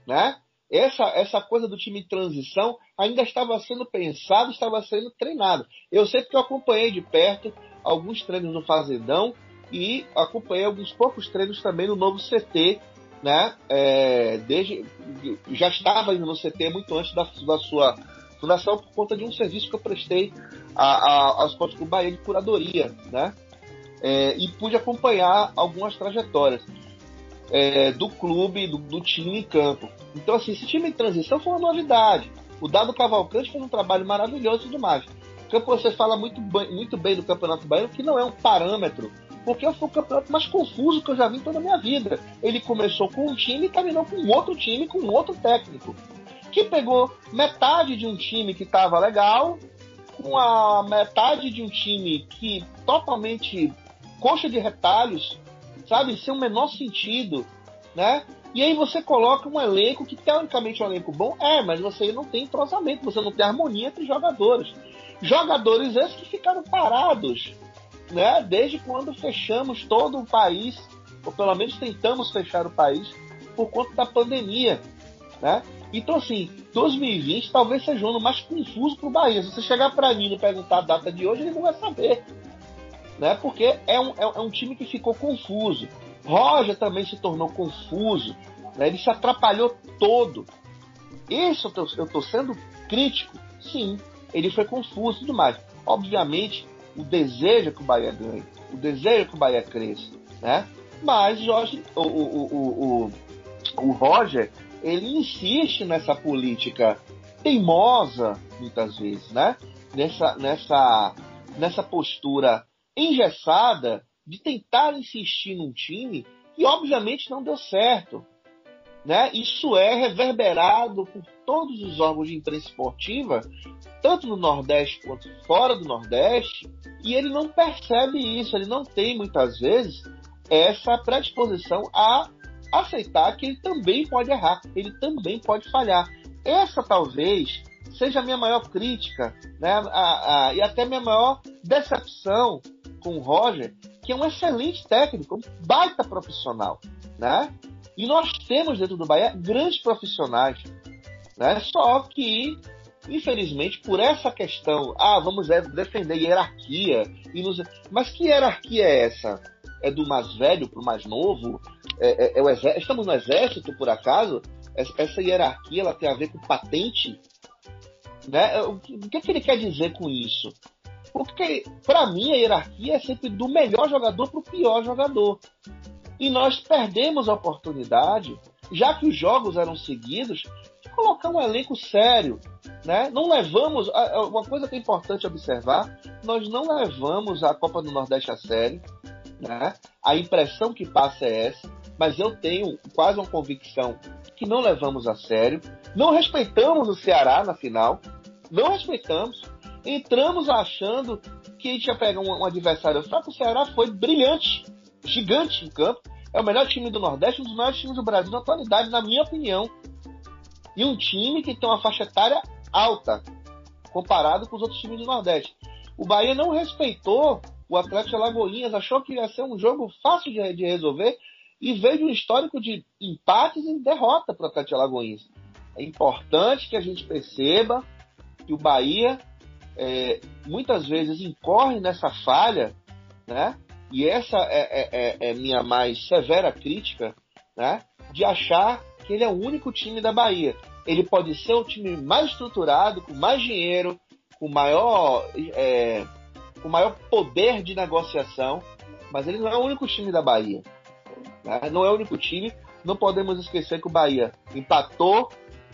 Speaker 3: né? Essa, essa coisa do time de transição ainda estava sendo pensado, estava sendo treinado. Eu sei que eu acompanhei de perto alguns treinos no Fazendão e acompanhei alguns poucos treinos também no novo CT, né? É, desde, já estava indo no CT muito antes da, da sua fundação por conta de um serviço que eu prestei a, a, ao Esporte Clube Bahia de curadoria, né? É, e pude acompanhar algumas trajetórias é, do clube, do, do, time em campo. Então, assim, esse time em transição foi uma novidade. O Dado Cavalcante fez um trabalho maravilhoso e demais. Campo, você fala muito bem, muito bem do Campeonato Baiano, que não é um parâmetro, porque foi o campeonato mais confuso que eu já vi em toda a minha vida. Ele começou com um time e terminou com outro time, com outro técnico. que pegou metade de um time que estava legal, com a metade de um time que totalmente coxa de retalhos, sabe, sem o menor sentido, né? E aí você coloca um elenco que teoricamente é um elenco bom, é, mas você não tem entrosamento, você não tem harmonia entre jogadores. Jogadores esses que ficaram parados, né? Desde quando fechamos todo o país, ou pelo menos tentamos fechar o país por conta da pandemia, né? Então, assim, 2020 talvez seja um ano mais confuso para o Bahia. Se você chegar para mim e perguntar a data de hoje, ele não vai saber. Né? Porque é um, é, é um time que ficou confuso. Roger também se tornou confuso. Né? Ele se atrapalhou todo. Isso eu estou sendo crítico. Sim, ele foi confuso e tudo mais. Obviamente, o desejo que o Bahia ganhe. O desejo que o Bahia cresça. Né? Mas Jorge, o, o, o, o, o Roger ele insiste nessa política teimosa, muitas vezes, né? Nessa, nessa, nessa postura engessada de tentar insistir num time que obviamente não deu certo. Né? Isso é reverberado por todos os órgãos de imprensa esportiva, tanto no Nordeste quanto fora do Nordeste, e ele não percebe isso, ele não tem muitas vezes essa predisposição a aceitar que ele também pode errar, ele também pode falhar. Essa talvez seja a minha maior crítica, né? A, a, e até minha maior decepção com o Roger, que é um excelente técnico, um baita profissional, né? E nós temos dentro do Bahia grandes profissionais, né? Só que, infelizmente, por essa questão, ah, vamos defender hierarquia, e nos... mas que hierarquia é essa? É do mais velho para o mais novo? é, é, é exército, estamos no exército, por acaso, essa hierarquia ela tem a ver com patente. Né? O que, que ele quer dizer com isso? Porque, para mim, a hierarquia é sempre do melhor jogador para o pior jogador. E nós perdemos a oportunidade, já que os jogos eram seguidos, de colocar um elenco sério. Né? Não levamos. Uma coisa que é importante observar: nós não levamos a Copa do Nordeste a sério. Né? A impressão que passa é essa mas eu tenho quase uma convicção que não levamos a sério, não respeitamos o Ceará na final, não respeitamos, entramos achando que a gente ia pegar um, um adversário fraco, o Ceará foi brilhante, gigante em campo, é o melhor time do Nordeste, um dos melhores times do Brasil na atualidade, na minha opinião. E um time que tem uma faixa etária alta, comparado com os outros times do Nordeste. O Bahia não respeitou o Atlético Alagoinhas, achou que ia ser um jogo fácil de, de resolver, e veio um histórico de empates e derrota para o Atlético Alagoinhas. É importante que a gente perceba que o Bahia é, muitas vezes incorre nessa falha, né? E essa é, é, é, é minha mais severa crítica, né? De achar que ele é o único time da Bahia. Ele pode ser o time mais estruturado, com mais dinheiro, com maior, é, com maior poder de negociação, mas ele não é o único time da Bahia. Né? Não é o único time. Não podemos esquecer que o Bahia empatou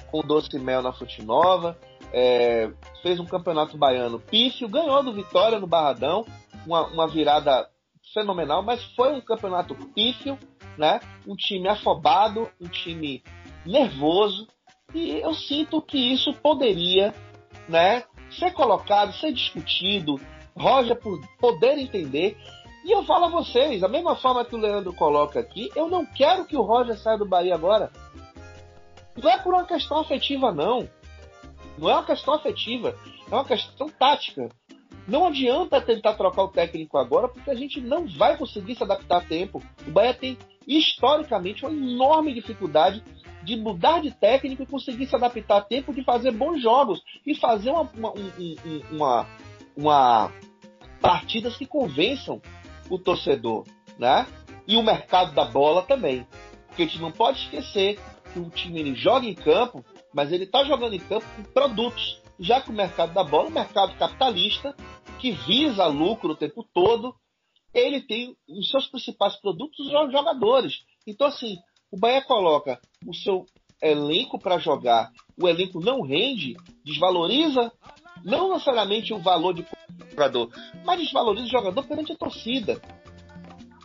Speaker 3: com o Doce Mel na Fonte Nova, é, fez um campeonato baiano pífio, ganhou do Vitória no Barradão, uma, uma virada fenomenal, mas foi um campeonato pífio, né? Um time afobado, um time nervoso, e eu sinto que isso poderia, né, ser colocado, ser discutido, Roger por poder entender e eu falo a vocês, da mesma forma que o Leandro coloca aqui, eu não quero que o Roger saia do Bahia agora. Não é por uma questão afetiva, não. Não é uma questão afetiva, é uma questão tática. Não adianta tentar trocar o técnico agora, porque a gente não vai conseguir se adaptar a tempo. O Bahia tem, historicamente, uma enorme dificuldade de mudar de técnico e conseguir se adaptar a tempo de fazer bons jogos e fazer uma, uma, uma, uma partidas que convençam o torcedor, né? E o mercado da bola também. Porque a gente não pode esquecer que o time ele joga em campo, mas ele está jogando em campo com produtos. Já que o mercado da bola é um mercado capitalista, que visa lucro o tempo todo, ele tem os seus principais produtos os jogadores. Então, assim, o Bahia coloca o seu elenco para jogar, o elenco não rende, desvaloriza não necessariamente o valor de jogador, mas desvaloriza o jogador perante a torcida.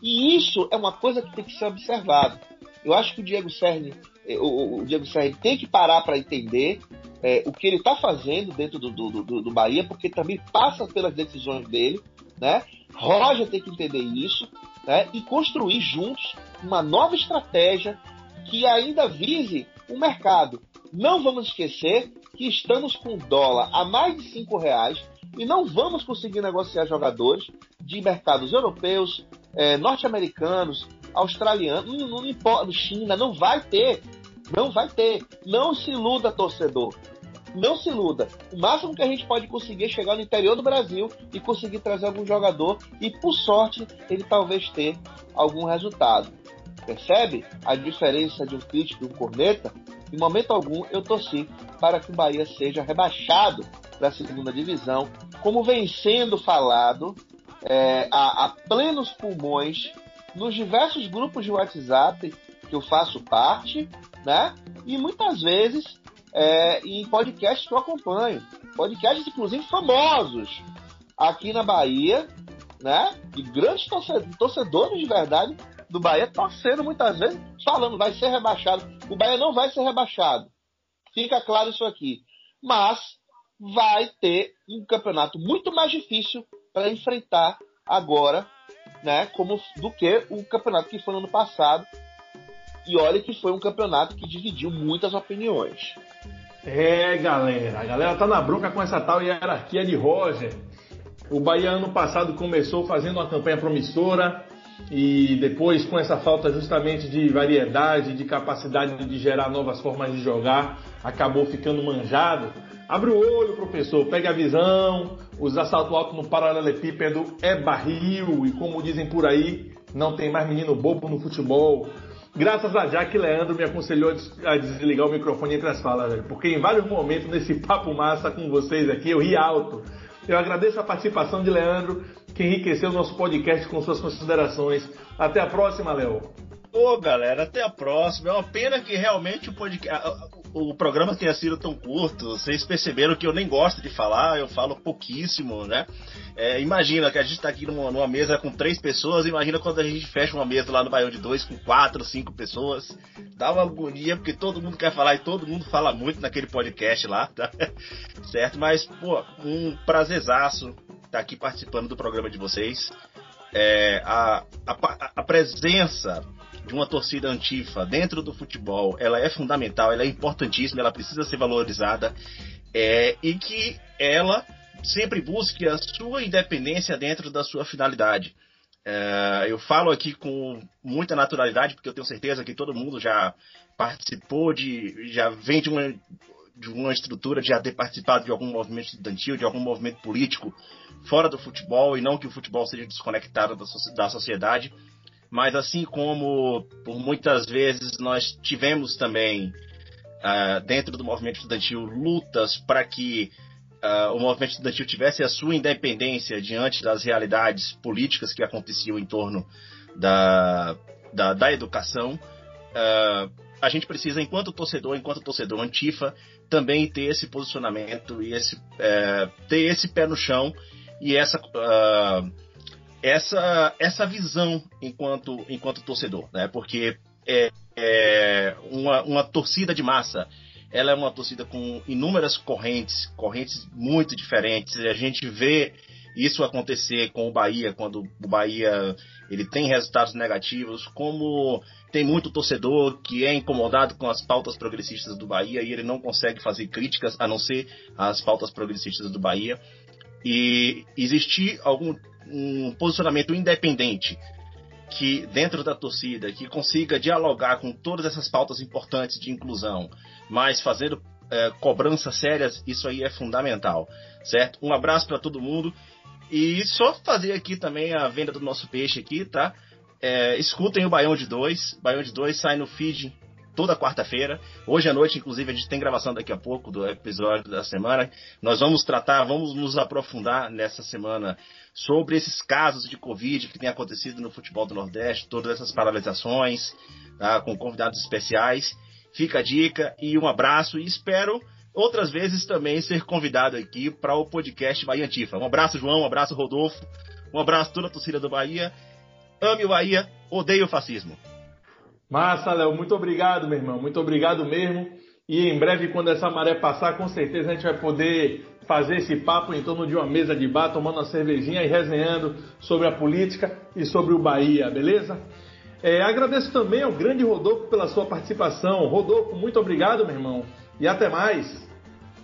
Speaker 3: E isso é uma coisa que tem que ser observado. Eu acho que o Diego Cerny o, o Diego Serra tem que parar para entender é, o que ele está fazendo dentro do, do, do, do, Bahia, porque também passa pelas decisões dele, né? Roger tem que entender isso, né? E construir juntos uma nova estratégia que ainda vise o mercado. Não vamos esquecer que estamos com dólar a mais de cinco reais e não vamos conseguir negociar jogadores de mercados europeus, é, norte-americanos, australianos, não, não importa, China, não vai ter. Não vai ter. Não se iluda, torcedor. Não se iluda. O máximo que a gente pode conseguir é chegar no interior do Brasil e conseguir trazer algum jogador e, por sorte, ele talvez ter algum resultado. Percebe a diferença de um crítico e um corneta? Em momento algum eu torci para que o Bahia seja rebaixado para a segunda divisão, como vem sendo falado é, a, a plenos pulmões nos diversos grupos de WhatsApp que eu faço parte, né? E muitas vezes é, em podcasts que eu acompanho. Podcasts, inclusive, famosos aqui na Bahia, né? E grandes torcedores de verdade do Bahia torcendo muitas vezes, falando vai ser rebaixado. O Bahia não vai ser rebaixado. Fica claro isso aqui. Mas vai ter um campeonato muito mais difícil para enfrentar agora, né, como do que o campeonato que foi no ano passado. E olha que foi um campeonato que dividiu muitas opiniões.
Speaker 1: É, galera, a galera tá na bronca com essa tal hierarquia de Roger. O Bahia ano passado começou fazendo uma campanha promissora e depois com essa falta justamente de variedade, de capacidade de gerar novas formas de jogar, acabou ficando manjado. Abre o olho, professor, pega a visão. Os assalto alto no paralelepípedo é barril. E como dizem por aí, não tem mais menino bobo no futebol. Graças a Jack Leandro me aconselhou a desligar o microfone entre as falas, velho. Porque em vários momentos nesse papo massa com vocês aqui, eu ri alto. Eu agradeço a participação de Leandro, que enriqueceu o nosso podcast com suas considerações. Até a próxima, Léo.
Speaker 4: Ô, galera, até a próxima. É uma pena que realmente o podcast o programa tenha sido tão curto, vocês perceberam que eu nem gosto de falar, eu falo pouquíssimo, né? É, imagina que a gente está aqui numa, numa, mesa com três pessoas, imagina quando a gente fecha uma mesa lá no Baião de Dois com quatro, cinco pessoas. Dá uma agonia, porque todo mundo quer falar e todo mundo fala muito naquele podcast lá, tá? certo? Mas, pô, um prazerzaço estar tá aqui participando do programa de vocês. É, a, a, a presença de uma torcida antifa dentro do futebol, ela é fundamental, ela é importantíssima, ela precisa ser valorizada é, e que ela sempre busque a sua independência dentro da sua finalidade. É, eu falo aqui com muita naturalidade, porque eu tenho certeza que todo mundo já participou de, já vem de uma, de uma estrutura de já ter participado de algum movimento estudantil, de algum movimento político fora do futebol, e não que o futebol seja desconectado da, da sociedade, mas assim como por muitas vezes nós tivemos também uh, dentro do movimento estudantil lutas para que uh, o movimento estudantil tivesse a sua independência diante das realidades políticas que aconteciam em torno da, da, da educação, uh, a gente precisa, enquanto torcedor, enquanto torcedor antifa, também ter esse posicionamento e esse, uh, ter esse pé no chão e essa essa, essa visão enquanto, enquanto torcedor, né? Porque é, é uma, uma torcida de massa, ela é uma torcida com inúmeras correntes, correntes muito diferentes. A gente vê isso acontecer com o Bahia, quando o Bahia ele tem resultados negativos, como tem muito torcedor que é incomodado com as pautas progressistas do Bahia e ele não consegue fazer críticas a não ser as pautas progressistas do Bahia. E existir algum um posicionamento independente que dentro da torcida que consiga dialogar com todas essas pautas importantes de inclusão, mas fazendo é, cobranças sérias, isso aí é fundamental, certo? Um abraço para todo mundo e só fazer aqui também a venda do nosso peixe aqui, tá? É, escutem o Baião de Dois, Baião de Dois sai no feed toda quarta-feira. Hoje à noite, inclusive, a gente tem gravação daqui a pouco do episódio da semana. Nós vamos tratar, vamos nos aprofundar nessa semana sobre esses casos de Covid que tem acontecido no futebol do Nordeste, todas essas paralisações, tá, com convidados especiais. Fica a dica e um abraço e espero outras vezes também ser convidado aqui para o podcast Bahia Antifa. Um abraço, João, um abraço, Rodolfo, um abraço toda a torcida do Bahia. Ame o Bahia, odeie o fascismo.
Speaker 1: Massa, Léo, muito obrigado, meu irmão, muito obrigado mesmo. E em breve, quando essa maré passar, com certeza a gente vai poder fazer esse papo em torno de uma mesa de bar, tomando uma cervejinha e resenhando sobre a política e sobre o Bahia, beleza? É, agradeço também ao grande Rodolfo pela sua participação. Rodolfo, muito obrigado, meu irmão, e até mais.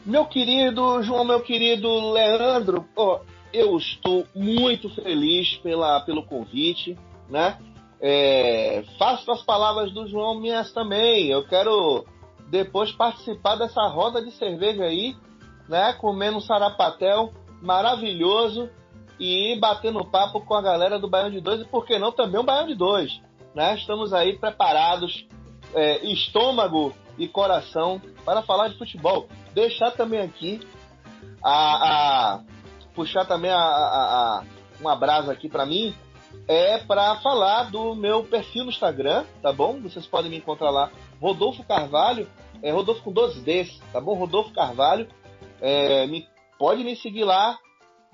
Speaker 3: Meu querido João, meu querido Leandro, oh, eu estou muito feliz pela, pelo convite, né? É, faço as palavras do João minhas também. Eu quero depois participar dessa roda de cerveja aí, né? Comendo um sarapatel maravilhoso e batendo papo com a galera do Baião de Dois e por que não também o Baião de Dois, né? Estamos aí preparados, é, estômago e coração para falar de futebol. Deixar também aqui a, a puxar também a, a, a uma brasa aqui para mim é para falar do meu perfil no Instagram, tá bom? Vocês podem me encontrar lá, Rodolfo Carvalho, é Rodolfo com 12 Ds, tá bom? Rodolfo Carvalho, é, me, pode me seguir lá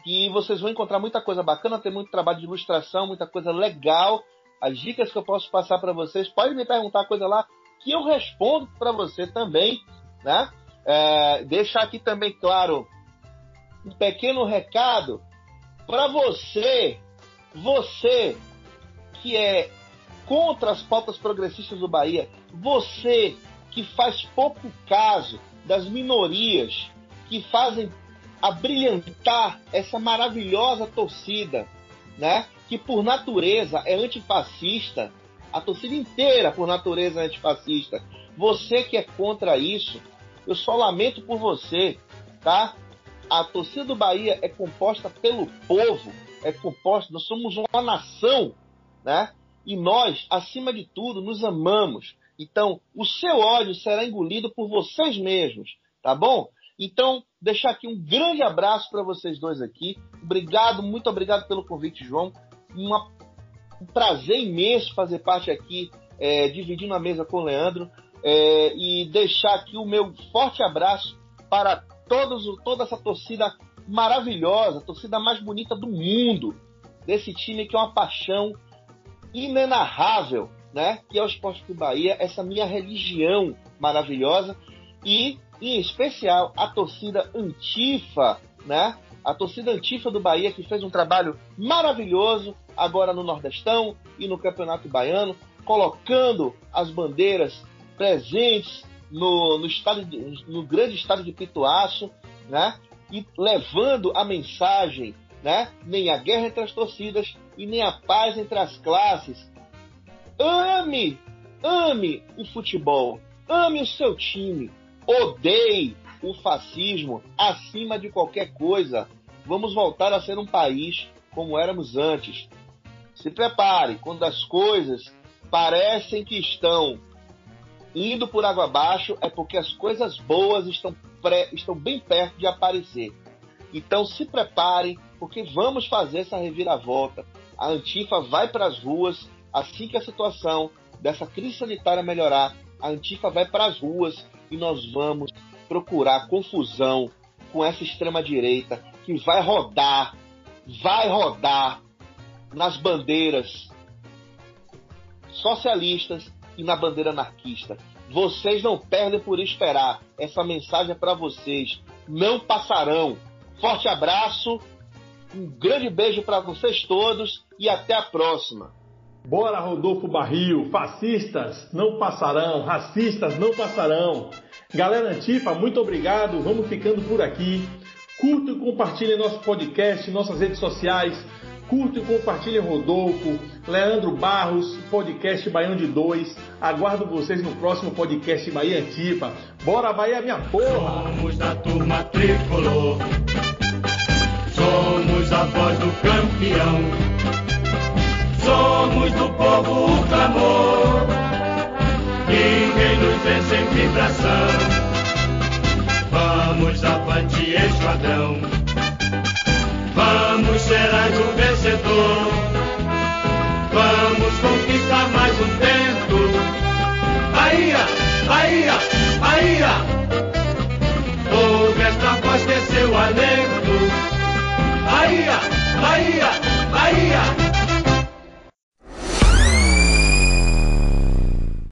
Speaker 3: e vocês vão encontrar muita coisa bacana, tem muito trabalho de ilustração, muita coisa legal, as dicas que eu posso passar para vocês, pode me perguntar coisa lá que eu respondo para você também, né? É, deixar aqui também claro um pequeno recado para você você que é contra as pautas progressistas do Bahia, você que faz pouco caso das minorias que fazem abrilhantar essa maravilhosa torcida, né? Que por natureza é antifascista, a torcida inteira por natureza é antifascista. Você que é contra isso, eu só lamento por você, tá? A torcida do Bahia é composta pelo povo é composta, nós somos uma nação, né? E nós, acima de tudo, nos amamos. Então, o seu ódio será engolido por vocês mesmos, tá bom? Então, deixar aqui um grande abraço para vocês dois aqui. Obrigado, muito obrigado pelo convite, João. Uma, um prazer imenso fazer parte aqui, é, dividindo a mesa com o Leandro. É, e deixar aqui o meu forte abraço para todos, toda essa torcida maravilhosa, a torcida mais bonita do mundo, desse time que é uma paixão inenarrável, né? Que é o Esporte do Bahia, essa minha religião maravilhosa e, em especial, a torcida Antifa, né? A torcida Antifa do Bahia que fez um trabalho maravilhoso agora no Nordestão e no Campeonato Baiano, colocando as bandeiras presentes no, no, de, no grande estado de Pituaço, né? e levando a mensagem, né? Nem a guerra entre as torcidas e nem a paz entre as classes. Ame, ame o futebol, ame o seu time, odeie o fascismo acima de qualquer coisa. Vamos voltar a ser um país como éramos antes. Se prepare quando as coisas parecem que estão indo por água abaixo, é porque as coisas boas estão pré, estão bem perto de aparecer. Então se preparem, porque vamos fazer essa reviravolta. A Antifa vai para as ruas assim que a situação dessa crise sanitária melhorar. A Antifa vai para as ruas e nós vamos procurar confusão com essa extrema direita que vai rodar, vai rodar nas bandeiras socialistas e na bandeira anarquista. Vocês não perdem por esperar. Essa mensagem é para vocês. Não passarão. Forte abraço, um grande beijo para vocês todos e até a próxima.
Speaker 1: Bora, Rodolfo Barril. Fascistas não passarão, racistas não passarão. Galera Antifa, muito obrigado. Vamos ficando por aqui. Curta e compartilhe nosso podcast, nossas redes sociais Curte e compartilhe Rodolfo, Leandro Barros, podcast Baião de Dois. Aguardo vocês no próximo podcast Bahia Antipa. Bora Bahia, minha porra!
Speaker 2: Somos da turma tricolor. Somos a voz do campeão. Somos do povo o clamor. Ninguém nos vê sem vibração. Vamos avante, esquadrão. Vamos, Geraldo vencedor. Vamos conquistar mais um tempo. Bahia, Bahia, Bahia. Ouve esta voz, desceu alento. Bahia, Bahia.